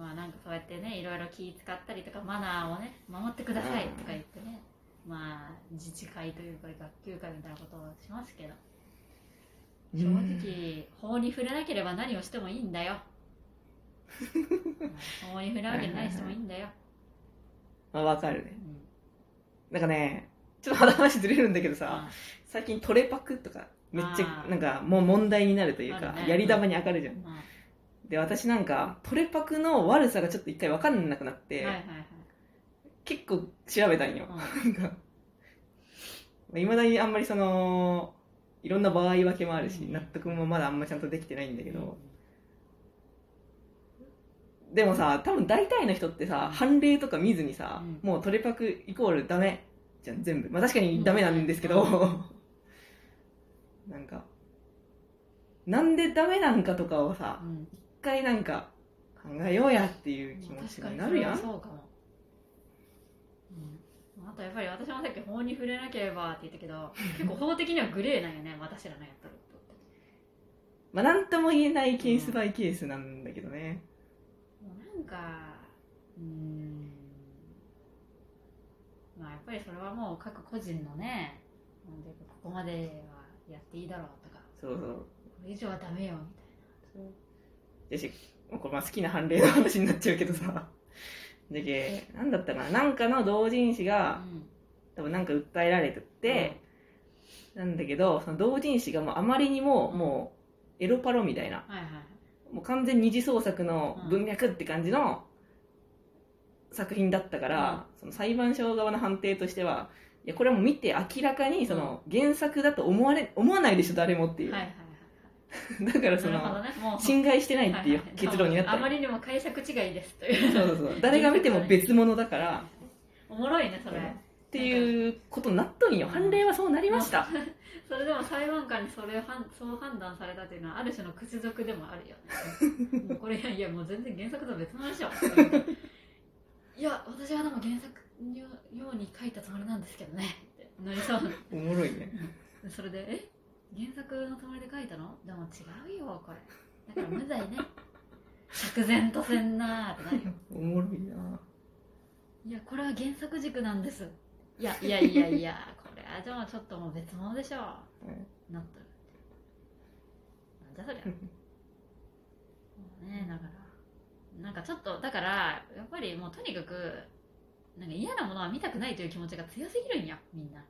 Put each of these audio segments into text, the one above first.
まあなんかそうやってねいろいろ気使ったりとかマナーをね守ってくださいとか言ってね、まあ自治会というか学級会みたいなことをしますけど。正直法に触れなければ何をしてもいいんだよ。法に触れなわけないしてもいいんだよ、まあわかるね。うん。なんかねちょっと話ずれるんだけどさあ最近トレパクとかめっちゃなんかもう問題になるというかね。やり玉に上がるじゃん。うん。はで私なんかトレパクの悪さがちょっと一回分かんなくなって、いはいはい結構調べたんよ、なんかいまだにあんまりそのいろんな場合分けもあるし、うん。納得もまだあんまちゃんとできてないんだけうん。ど、でもさ多分大体の人ってさ判例とか見ずにさ、うん。もうトレパクイコールダメじゃん全部。まあ確かにダメなんですけど、なんかなんでダメなんかとかをさうん。一回なんか考えようやっていう気持ちになるやん。そうかも、うん、あとやっぱり私もさっき法に触れなければって言ったけど 結構法的にはグレーなんよね私らのやったことって。まあなんとも言えないケースバイケースなんだけどね、もうなんかうーん。まあやっぱりそれはもう各個人のねなんていうかここまではやっていいだろうとか。そうそう。これ以上はダメよみよしこれまあ好きな判例の話になっちゃうけどさ。だけなんだったかな。なんかの同人誌が多分なんか訴えられてて、なんだけどその同人誌がもうあまりにもうん。もうエロパロみたいな。はいはいはい。もう完全二次創作の文脈って感じの作品だったから、その裁判所側の判定としてはいやこれはもう見て明らかにその原作だと思われ思わないでしょ誰もっていう、はいはい だからそのね。侵害してないっていうはいはい。結論になった。あまりにも解釈違いですという。そうそう。そう誰が見ても別物だから。おもろいねそれ、っていうことになっとんよ。判例はそうなりました。それでも裁判官にそれを判そう判断されたというのはある種の屈辱でもあるよね。も うこれいやいやもう全然原作とは別の話よ。いや私はでも原作のように書いたつもりなんですけどね。ってなりそう。おもろいね。それでえ？原作のつもりで書いたの？でも違うよこれ。だから無罪ね。釈然とせんなーってなるよ。おもろいな。いやこれは原作軸なんです。いや いやいやいやこれはでもちょっともう別物でしょ。うん。なったるなんじゃそりゃ。もうねだから。なんかちょっとだからやっぱりもうとにかくなんか嫌なものは見たくないという気持ちが強すぎるんやみんな。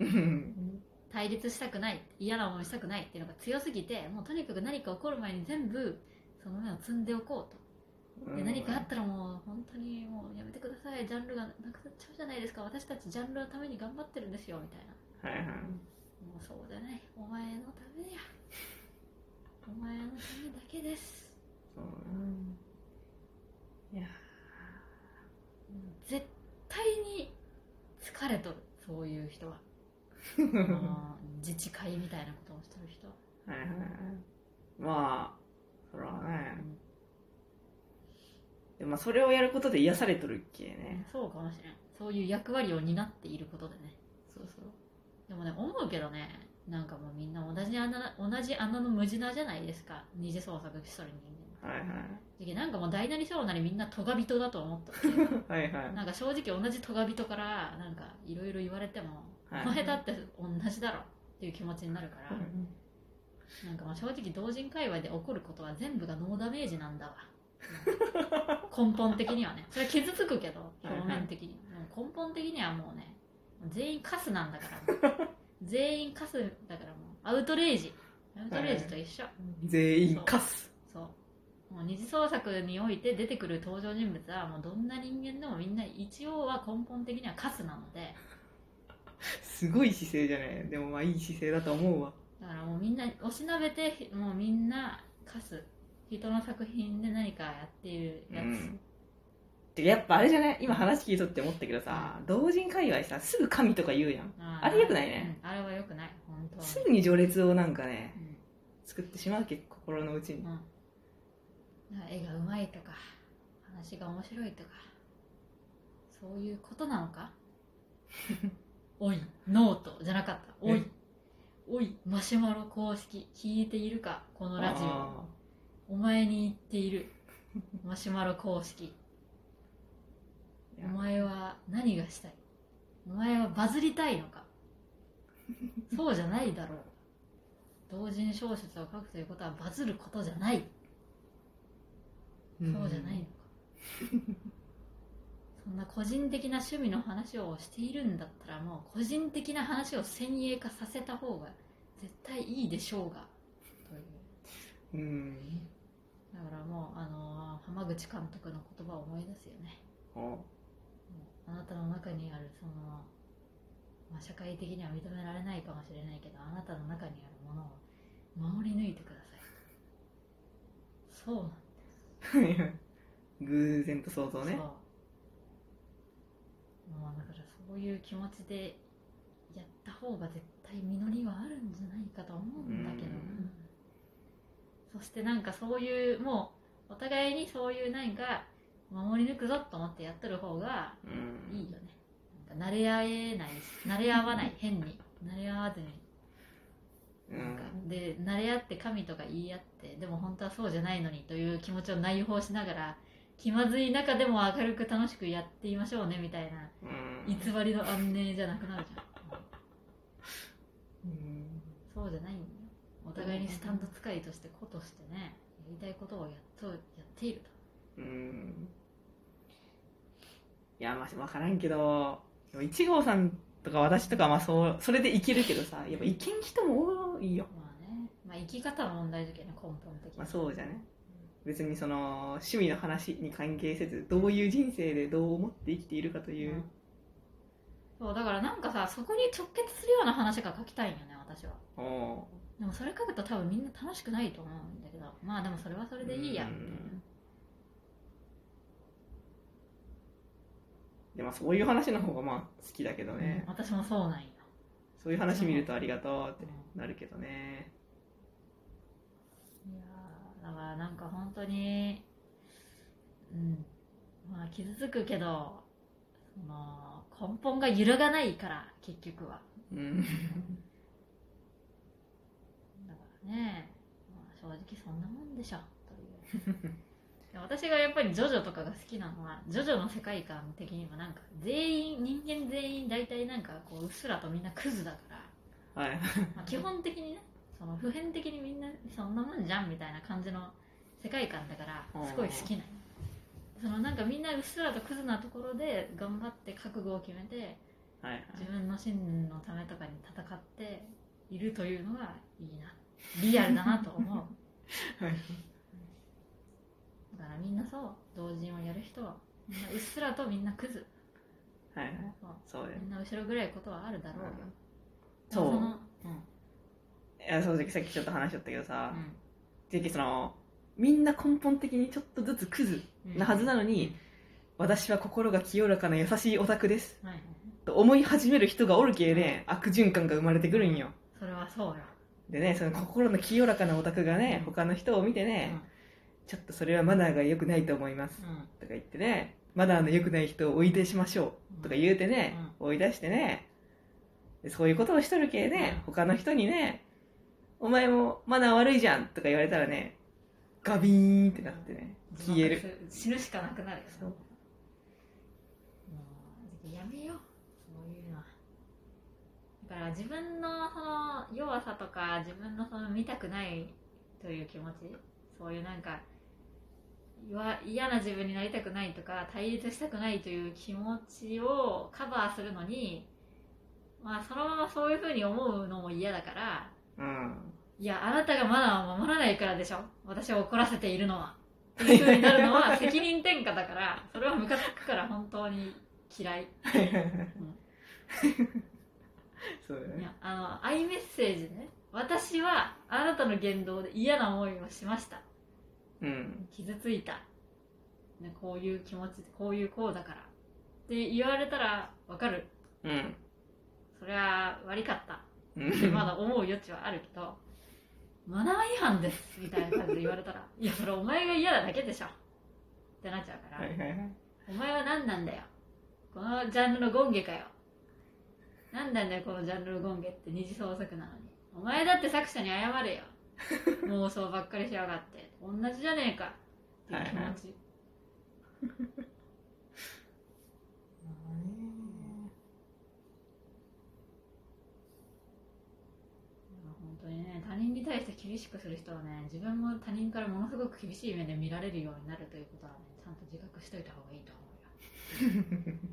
うん対立したくない嫌な思いしたくないっていうのが強すぎてもうとにかく何か起こる前に全部その目を積んでおこうと。で何かあったらもう本当にもうやめてください。ジャンルがなくなっちゃうじゃないですか。私たちジャンルのために頑張ってるんですよみたいな。はいはい。もうそうじゃないお前のためや。お前のためだけです。そうないや絶対に疲れとるそういう人は自治会みたいなことをしてる人。は、はいはいはい。まあそれはね。でもまあそれをやることで癒されとるっけね。そうかもしれん。そういう役割を担っていることでね。そうそう。でもね思うけどね。なんかもうみんな同じ穴同じ穴の無地なじゃないですか。二次創作しとる人間。はいはい。でなんかもう大なり小なりみんなトガ人だと思った はいはい。なんか正直同じトガ人からなんかいろいろ言われても、は前だって同じだろっていう気持ちになるから、なんかまあ正直同人界隈で起こることは全部がノーダメージなんだわ。根本的にはね。それは傷つくけど はいはい。表面的に、もう根本的にはもうね全員カスなんだから。全員カスだからもう。アウトレイジ。アウトレイジと一緒、全員カス。そう。もう二次創作において出てくる登場人物はもうどんな人間でもみんな一応は根本的にはカスなのですごい姿勢じゃない？でもまあいい姿勢だと思うわ。だからもうみんなおしなべてもうみんなカス人の作品で何かやっているやつ、うん。てかやっぱあれじゃない？今話聞いとって思ったけどさ同人界隈さすぐ神とか言うやん。ああれ良くないね、うん。あれはよくない。本当はすぐに序列をなんかねうん。作ってしまうけ心の内に。絵がうまいとか話が面白いとかそういうことなのか？おいノートじゃなかった。おいおいマシュマロ公式聞いているかこのラジオ。あお前に言っている マシュマロ公式。いおや前は何がしたい？お前はバズりたいのか？そうじゃないだろう。同人小説を書くということはバズることじゃない。そうじゃないのか？そんな個人的な趣味の話をしているんだったらもう個人的な話を先鋭化させた方が絶対いいでしょうが。といううん。だからもうあのー浜口監督の言葉を思い出すよね。あ。なたの中にあるその、まあ、社会的には認められないかもしれないけどあなたの中にあるものを守り抜いてください。そうなん偶然と想像ね。そうもうだからそういう気持ちでやった方が絶対実りはあるんじゃないかと思うんだけどそしてなんかそういうもうお互いにそういう何か守り抜くぞと思ってやっとる方がうん。いいよね。なんか慣れ合えないし慣れ合わない変に。慣れ合わずに。なんかで慣れ合って神とか言い合ってでも本当はそうじゃないのにという気持ちを内包しながら気まずい中でも明るく楽しくやっていましょうねみたいなうん。偽りの安寧じゃなくなるじゃん。うん。そうじゃないんだよ。お互いにスタンド使いとして子としてねやりたいことをやっとやっていると。うん。いやまあ分からんけどでも1号さんとか私とかはまあそうそれでいけるけどさやっぱいけん人も多いよ。まあね、まあ、生き方の問題だけどね根本的に、まあそうじゃね別にその趣味の話に関係せずどういう人生でどう思って生きているかという、うんそうだからなんかさそこに直結するような話が書きたいんよね私は。おでもそれ書くと多分みんな楽しくないと思うんだけどまあでもそれはそれでいいや。いなでまあそういう話の方がまあ好きだけどね、うん私もそうなんよ。そういう話見るとありがとうってなるけどねーだからなんか本当にうんまあ傷つくけどその根本が揺るがないから結局は。うん。だからね、まあ、正直そんなもんでしょ。という。で私がやっぱりジョジョとかが好きなのはジョジョの世界観的にもなんか全員人間全員大体なんかこううっすらとみんなクズだから、はい。まあ、基本的にねその普遍的にみんなそんなもんじゃんみたいな感じの世界観だからすごい好きなの。そのなんかみんなうっすらとクズなところで頑張って覚悟を決めてはいはい。自分の真のためとかに戦っているというのがいいな。リアルだなと思う。はい。だからみんなそう。同人をやる人はみんなうっすらとみんなクズ。はい。はいそうみんな後ろぐらいことはあるだろうよ。そう。のうん。いやそうさっきちょっと話しちゃったけどさ、正直そのみんな根本的にちょっとずつクズうん。なはずなのに、私は心が清らかな優しいオタクです。はいはいと思い始める人がおるけね悪循環が生まれてくるんよ。それはそうよでねその心の清らかなオタクがね他の人を見てね、ちょっとそれはマナーが良くないと思います。うん。うんとか言ってねマナーの良くない人を追い出しましょう。とか言うてね、追い出してね。でそういうことをしとるけね、他の人にねお前もマナー悪いじゃんとか言われたらねガビーンってなってね消える。死ぬしかなくなるよね。そう。もうやめよう。そういうのは。だから自分のその弱さとか自分のその見たくないという気持ちそういうなんか弱嫌な自分になりたくないとか対立したくないという気持ちをカバーするのにまあそのままそういうふうに思うのも嫌だからうんいやあなたがマナーを守らないからでしょ。私を怒らせているのは。っていうふうになるのは 責任転嫁だからそれはムカつくから本当に嫌い。そうだよね。いやあのアイメッセージでね。私はあなたの言動で嫌な思いをしました。うん。傷ついた、ね、こういう気持ちこういうこうだから。って言われたらわかる。うん。それは悪かった。まだ思う余地はあるけどマナー違反ですみたいな感じで言われたら いやそれお前が嫌なだけでしょ。ってなっちゃうから、はいはいはい。お前は何なんだよ。このジャンルのゴンゲかよ。何なんだよこのジャンルのゴンゲって二次創作なのに。お前だって作者に謝れよ。妄想ばっかりしやがって。同じじゃねえか。っていう気持ち、本当にね他人に対して厳しくする人はね自分も他人からものすごく厳しい目で見られるようになるということはねちゃんと自覚しといた方がいいと思うよ。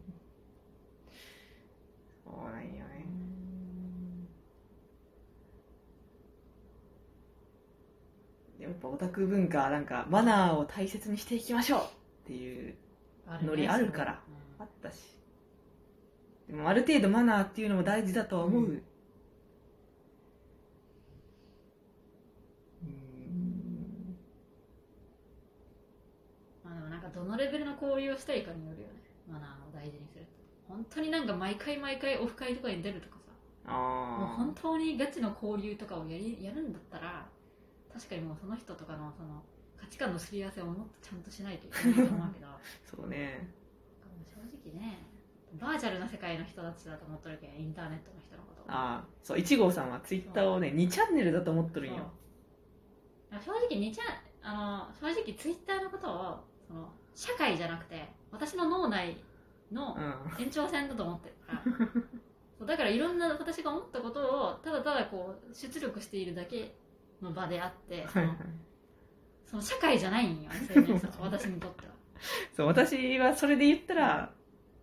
そうなんよね。やっぱオタク文化はなんかマナーを大切にしていきましょうっていうノリあるからそあったし。でもある程度マナーっていうのも大事だとは思う、ううんまあでもなんかどのレベルの交流をしたいかによるよね。マナーを大事にする本当になんか毎回毎回オフ会とかに出るとかさ。もうあ本当にガチの交流とかをやりやるんだったら確かにもうその人とかのその価値観のすり合わせをもっとちゃんとしないといけないと思うけどあ そうね。正直ねバーチャルな世界の人たちだと思っとるけんインターネットの人のこと。をああそう1号さんはツイッターをね2チャンネルだと思っとるんよ。正直にちゃあの正直ツイッターのことをその社会じゃなくて私の脳内のうん。延長線だと思ってるから。そうだからいろんな私が思ったことをただただこう出力しているだけの場であってそのその社会じゃないんよ SNS は 私にとっては。そう私はそれで言ったら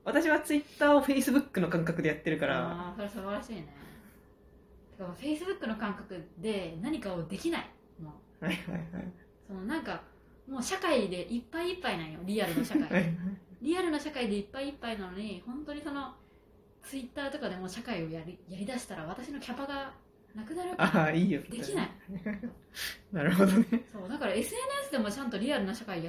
私はツイッターをフェイスブックの感覚でやってるから。ああそれ素晴らしいね。てかフェイスブックの感覚で何かをできないもうはいはいはい。そのなんかもう社会でいっぱいいっぱいなんよ。リアルの社はい。会リアルな社会でいっぱいいっぱいなのに本当にそのツイッターとかでも社会をやりやりだしたら私のキャパがなくなるからああいいよ。できない。なるほどね。そうだから SNS でもちゃんとリアルな社会や